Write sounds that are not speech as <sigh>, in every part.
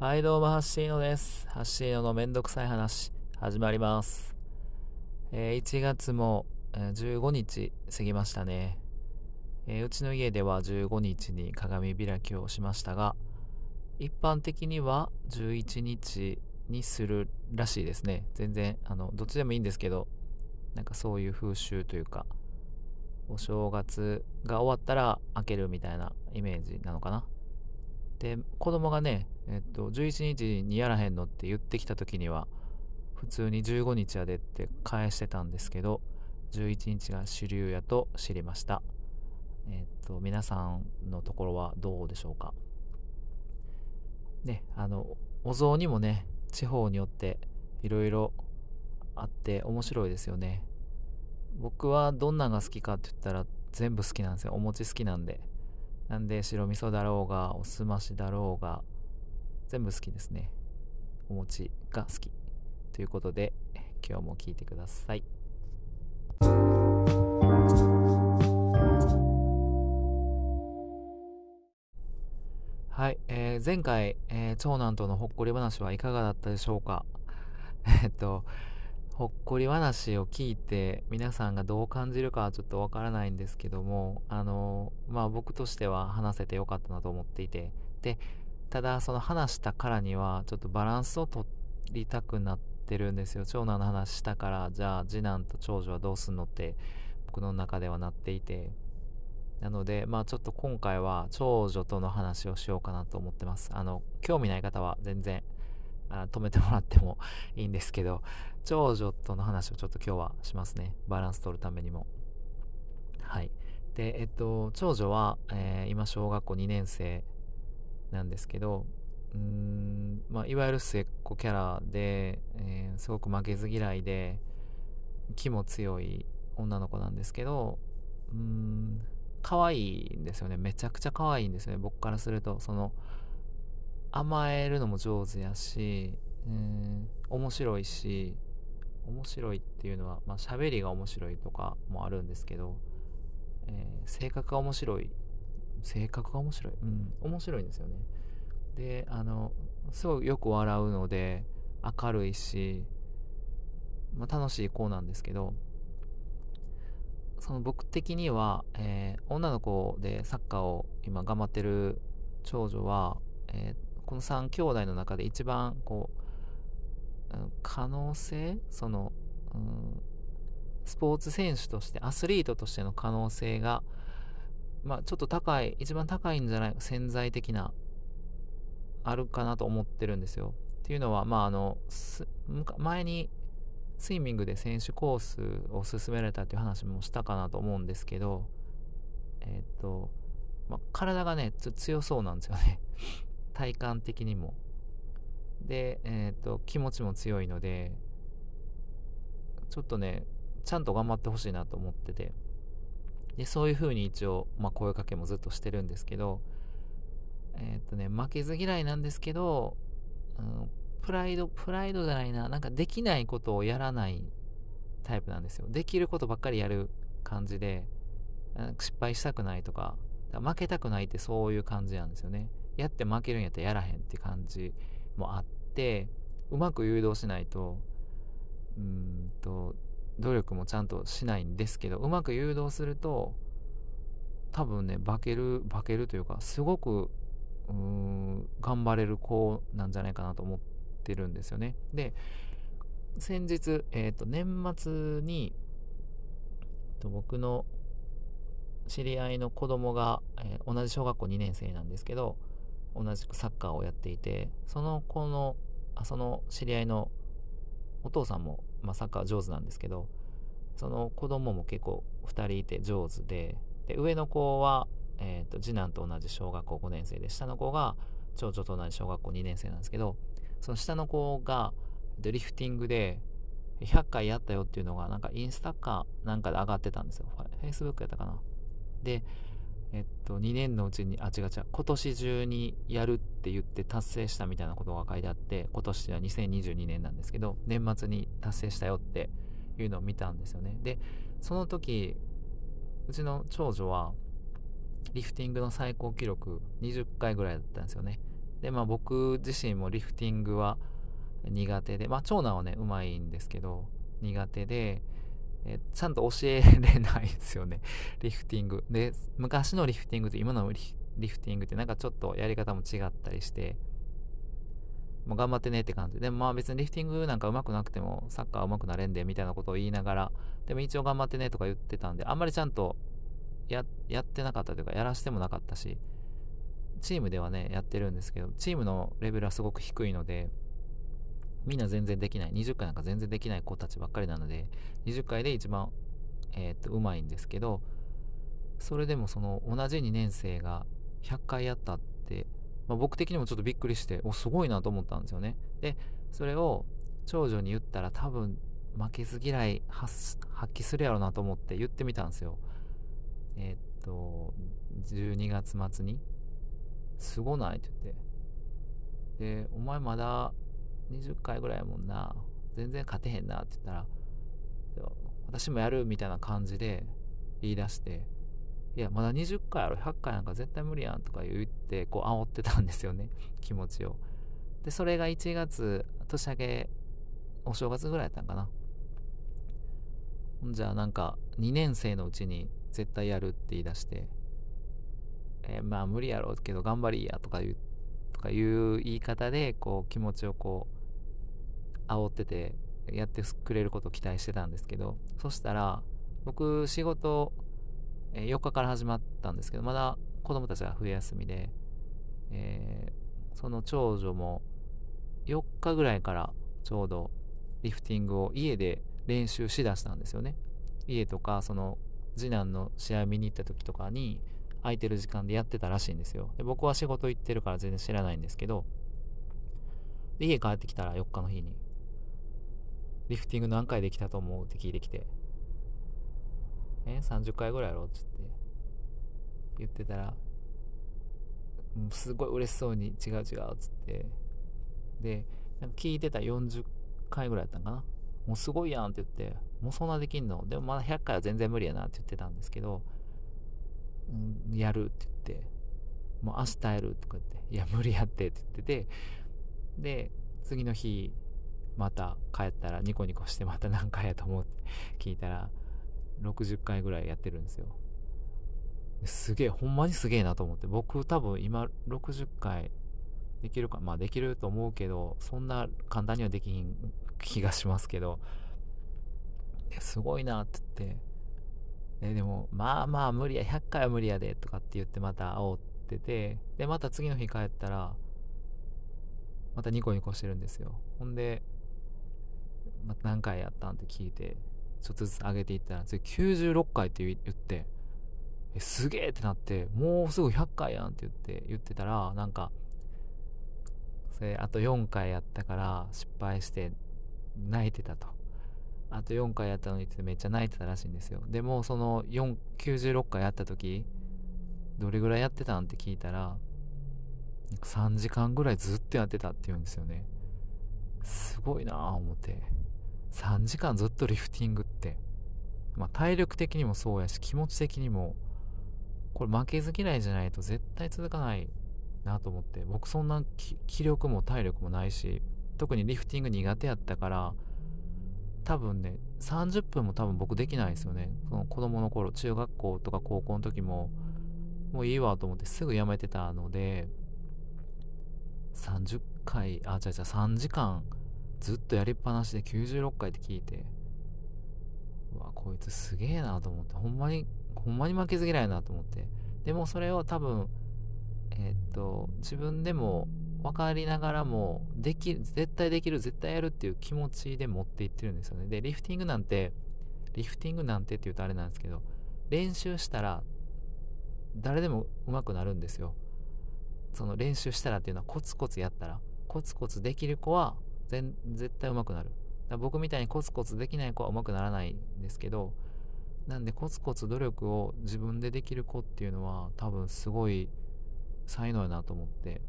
はい、どうも、ハッシーノです。ハッシーノのめんどくさい話、始まります。えー1月も、えー15日過ぎましたね、えーうちの家では15日に鏡開きをしましたが、一般的には11日にするらしいですね。全然、あの、どっちでもいいんですけど、なんかそういう風習というか、お正月が終わったら開けるみたいなイメージなのかな。で子供がね、えっと、11日にやらへんのって言ってきた時には普通に15日やでって返してたんですけど11日が主流やと知りました。えっと皆さんのところはどうでしょうか。ねあのお雑煮もね地方によっていろいろあって面白いですよね。僕はどんなが好きかって言ったら全部好きなんですよ。お餅好きなんで。なんで白味噌だろうがおすましだろうが全部好きですね。お餅が好き。ということで今日も聞いてください。はい、えー前回、えー長男とのほっこり話はいかがだったでしょうか。<laughs> えっとほっこり話を聞いて皆さんがどう感じるかはちょっとわからないんですけどもあのまあ僕としては話せてよかったなと思っていて。でただその話したからにはちょっとバランスを取りたくなってるんですよ。長男の話したからじゃあ次男と長女はどうすんのって僕の中ではなっていて。なのでまあちょっと今回は長女との話をしようかなと思ってます。あの興味ない方は全然あ止めてもらってもいいんですけど長女との話をちょっと今日はしますね。バランス取るためにも。はい。でえっと長女は、えー今小学校2年生なんですけどうーん、まあ、いわゆる末っ子キャラで、えーすごく負けず嫌いで気も強い女の子なんですけどうーん可愛いんですよね。めちゃくちゃ可愛いんですよね。僕からするとその甘えるのも上手やし、うん、面白いし面白いっていうのはまあ喋りが面白いとかもあるんですけど、えー性格が面白い性格が面白い。うん。面白いんですよね。であのすごいよく笑うので明るいし、まあ、楽しい子なんですけどその僕的には、えー女の子でサッカーを今頑張ってる長女は、えーこの3兄弟の中で一番こう、可能性その、うんスポーツ選手としてアスリートとしての可能性が、まあ、ちょっと高い一番高いんじゃないか潜在的なあるかなと思ってるんですよ。っていうのはまああの前にスイミングで選手コースを勧められたっていう話もしたかなと思うんですけどえっ、と、まあ、体がねちょ強そうなんですよね。<laughs> 体感的にも。で、えっと気持ちも強いのでちょっとねちゃんと頑張ってほしいなと思ってて。でそういう風に一応、まあ、声かけもずっとしてるんですけどえっとね負けず嫌いなんですけど、うん、プライドプライドじゃないななんかできないことをやらないタイプなんですよ。できることばっかりやる感じで失敗したくないとか負けたくないってそういう感じなんですよね。やって負けるんやったらやらへんって感じもあってうまく誘導しないとうんと努力もちゃんとしないんですけどうまく誘導すると多分ね化ける化けるというかすごくうーん頑張れる子なんじゃないかなと思ってるんですよね。で先日、えー、と年末にえっと僕の知り合いの子供が、えー同じ小学校2年生なんですけど同じくサッカーをやっていてその子のあその知り合いのお父さんも、まあ、サッカー上手なんですけどその子供も結構2人いて上手でで上の子は、えーと次男と同じ小学校5年生で下の子が長女と同じ小学校2年生なんですけどその下の子がでリフティングで100回やったよっていうのがなんかインスタかなんかで上がってたんですよ。フェイスブックやったかな。でえっと2年のうちにあ違う違う今年中にやるって言って達成したみたいなことが書いてあって今年は2022年なんですけど年末に達成したよっていうのを見たんですよね。でその時うちの長女はリフティングの最高記録20回ぐらいだったんですよね。でまあ僕自身もリフティングは苦手でまあ長男はねうまいんですけど苦手でえちゃんと教えれないですよね。<laughs> リフティング。で昔のリフティングと今のリフティングってなんかちょっとやり方も違ったりしてもう頑張ってねって感じ。でもまあ別にリフティングなんか上手くなくてもサッカー上手くなれんでみたいなことを言いながらでも一応頑張ってねとか言ってたんであんまりちゃんとややってなかったというかやらしてもなかったしチームではねやってるんですけどチームのレベルはすごく低いのでみんな全然できない。20回なんか全然できない子たちばっかりなので20回で一番えー、っとうまいんですけどそれでもその同じ2年生が100回やったってまあ、僕的にもちょっとびっくりしておすごいなと思ったんですよね。でそれを長女に言ったら多分負けず嫌い発揮するやろなと思って言ってみたんですよ。えー、っと12月末に「すごない?」って言って。で「お前まだ20回ぐらいもんな全然勝てへんな」って言ったら「私もやる」みたいな感じで言い出していや、まだ20回ある、100回なんか絶対無理やんとか言って、こう煽ってたんですよね、<laughs> 気持ちを。で、それが1月、年明け、お正月ぐらいやったんかな。じゃあなんか、2年生のうちに絶対やるって言い出して、えー、まあ無理やろうけど頑張りやとか言う、とかいう言い方で、こう気持ちをこう、煽ってて、やってくれることを期待してたんですけど、そしたら、僕仕事4日から始まったんですけど、まだ子供たちが冬休みで、えー、その長女も4日ぐらいからちょうどリフティングを家で練習しだしたんですよね。家とか、その次男の試合見に行った時とかに空いてる時間でやってたらしいんですよ。で僕は仕事行ってるから全然知らないんですけど、家帰ってきたら4日の日に、リフティング何回できたと思うって聞いてきて、え30回ぐらいやろっつって。言ってたらすごい嬉しそうに違う違うっつって。でなんか聞いてた40回ぐらいやったんかな。もうすごいやんって言ってもうそんなできんの？でもまだ100回は全然無理やなって言ってたんですけど、うん、やるって言って。もう明日やるとか言って。いや無理やってって言ってて。で次の日また帰ったらニコニコしてまた何回やと思って聞いたら60回ぐらいやってるんですよ。すげえ、ほんまにすげえなと思って、僕多分今60回できるか、まあできると思うけど、そんな簡単にはできひん気がしますけど、すごいなって言って、えでも、まあまあ無理や、100回は無理やで、とかって言ってまた煽ってて、で、また次の日帰ったら、またニコニコしてるんですよ。ほんで、ま何回やったんって聞いて、ちょっとずつ上げていったら、次96回って言って、え、すげえってなって、もうすぐ100回やんって言って、言ってたら、なんか、それ、あと4回やったから失敗して泣いてたと。あと4回やったのにってめっちゃ泣いてたらしいんですよ。でも、その、96回やった時、どれぐらいやってたんって聞いたら、3時間ぐらいずっとやってたって言うんですよね。すごいなぁ思って。3時間ずっとリフティングって、まあ、体力的にもそうやし気持ち的にも。これ負けず嫌いじゃないと絶対続かないなと思って。僕そんな気力も体力もないし特にリフティング苦手やったから多分ね30分も多分僕できないですよね。その子供の頃中学校とか高校の時ももういいわと思ってすぐやめてたので30回あ違う違う3時間ずっとやりっぱなしで96回って聞いて、うわ、こいつすげえなと思って、ほんまに、ほんまに負けず嫌いなと思って。でもそれを多分、えー、っと、自分でも分かりながらも、できる、絶対できる、絶対やるっていう気持ちで持っていってるんですよね。で、リフティングなんて、リフティングなんてって言うとあれなんですけど、練習したら、誰でも上手くなるんですよ。その練習したらっていうのはコツコツやったら、コツコツできる子は全絶対上手くなる。僕みたいにコツコツできない子は上手くならないんですけどなんでコツコツ努力を自分でできる子っていうのは多分すごい才能やなと思って。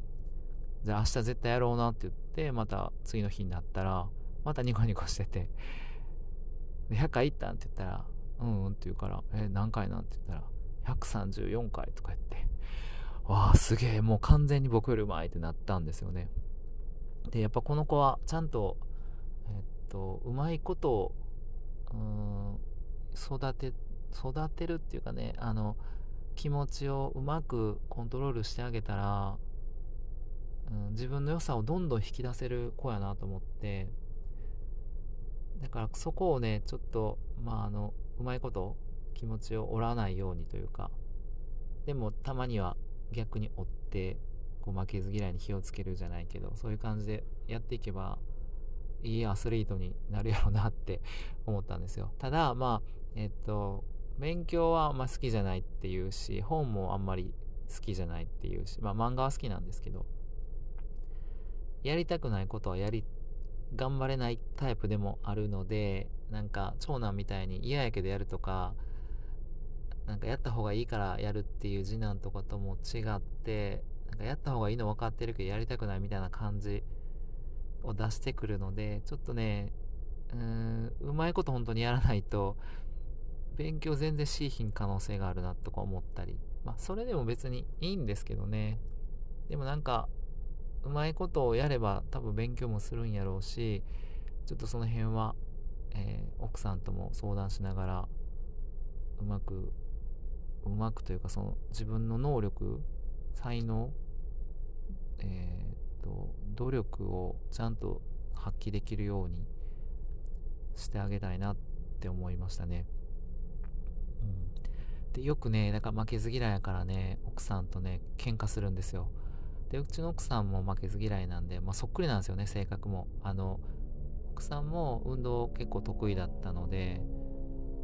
じゃあ明日絶対やろうなって言ってまた次の日になったらまたニコニコしてて100回行ったんって言ったらうんうんって言うからえ何回なんって言ったら134回とか言って。わあすげえもう完全に僕よりうまいってなったんですよね。でやっぱこの子はちゃんとえっとうまいことを育て育てるっていうかねあの気持ちをうまくコントロールしてあげたら、うん、自分の良さをどんどん引き出せる子やなと思ってだからそこをねちょっとまああのうまいこと気持ちを折らないようにというかでもたまには逆に追ってこう負けず嫌いに火をつけるじゃないけどそういう感じでやっていけばいいアスリートになるやろうなって <laughs> 思ったんですよ。ただまあえっと勉強はあんま好きじゃないっていうし本もあんまり好きじゃないっていうしまあ漫画は好きなんですけどやりたくないことはやり頑張れないタイプでもあるのでなんか長男みたいに嫌やけどやるとかなんかやった方がいいからやるっていう次男とかとも違ってなんかやった方がいいの分かってるけどやりたくないみたいな感じを出してくるのでちょっとねうーんうまいこと本当にやらないと勉強全然しいひん可能性があるなとか思ったり。まあそれでも別にいいんですけどね。でもなんかうまいことをやれば多分勉強もするんやろうしちょっとその辺は、えー、奥さんとも相談しながらうまくうまくというかその自分の能力才能えー、っと努力をちゃんと発揮できるようにしてあげたいなって思いましたね。うん、でよくねだから負けず嫌いやからね奥さんとね喧嘩するんですよ。でうちの奥さんも負けず嫌いなんで、まあ、そっくりなんですよね性格も。あの奥さんも運動結構得意だったので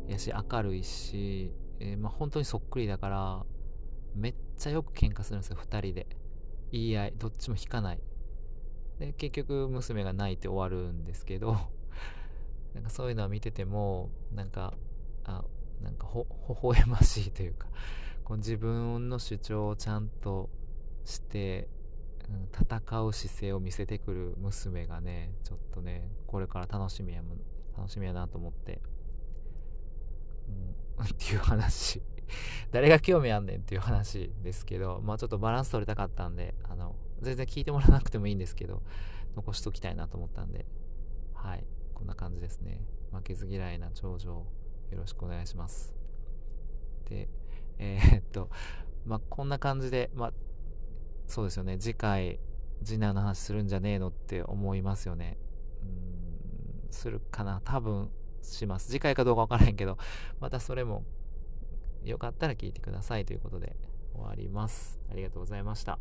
やし明るいしえー、まあ、本当にそっくりだからめっちゃよく喧嘩するんですよ2人で。言い合いどっちも引かない。で結局娘が泣いて終わるんですけど <laughs> なんかそういうのを見ててもなんかあなんかほ微笑ましいというかこう自分の主張をちゃんとして、うん、戦う姿勢を見せてくる娘がねちょっとねこれから楽しみや楽しみやなと思ってうん <laughs> っていう話。<laughs> 誰が興味あんねんっていう話ですけど、まあちょっとバランス取りたかったんで、あの、全然聞いてもらわなくてもいいんですけど、残しときたいなと思ったんで、はい、こんな感じですね。負けず嫌いな長女、よろしくお願いします。で、えー、っと、まあこんな感じで、まあ、そうですよね、次回、次男の話するんじゃねえのって思いますよね。うん、するかな多分、します。次回かどうかわからへんけど、またそれもよかったら聞いてくださいということで終わります。ありがとうございました。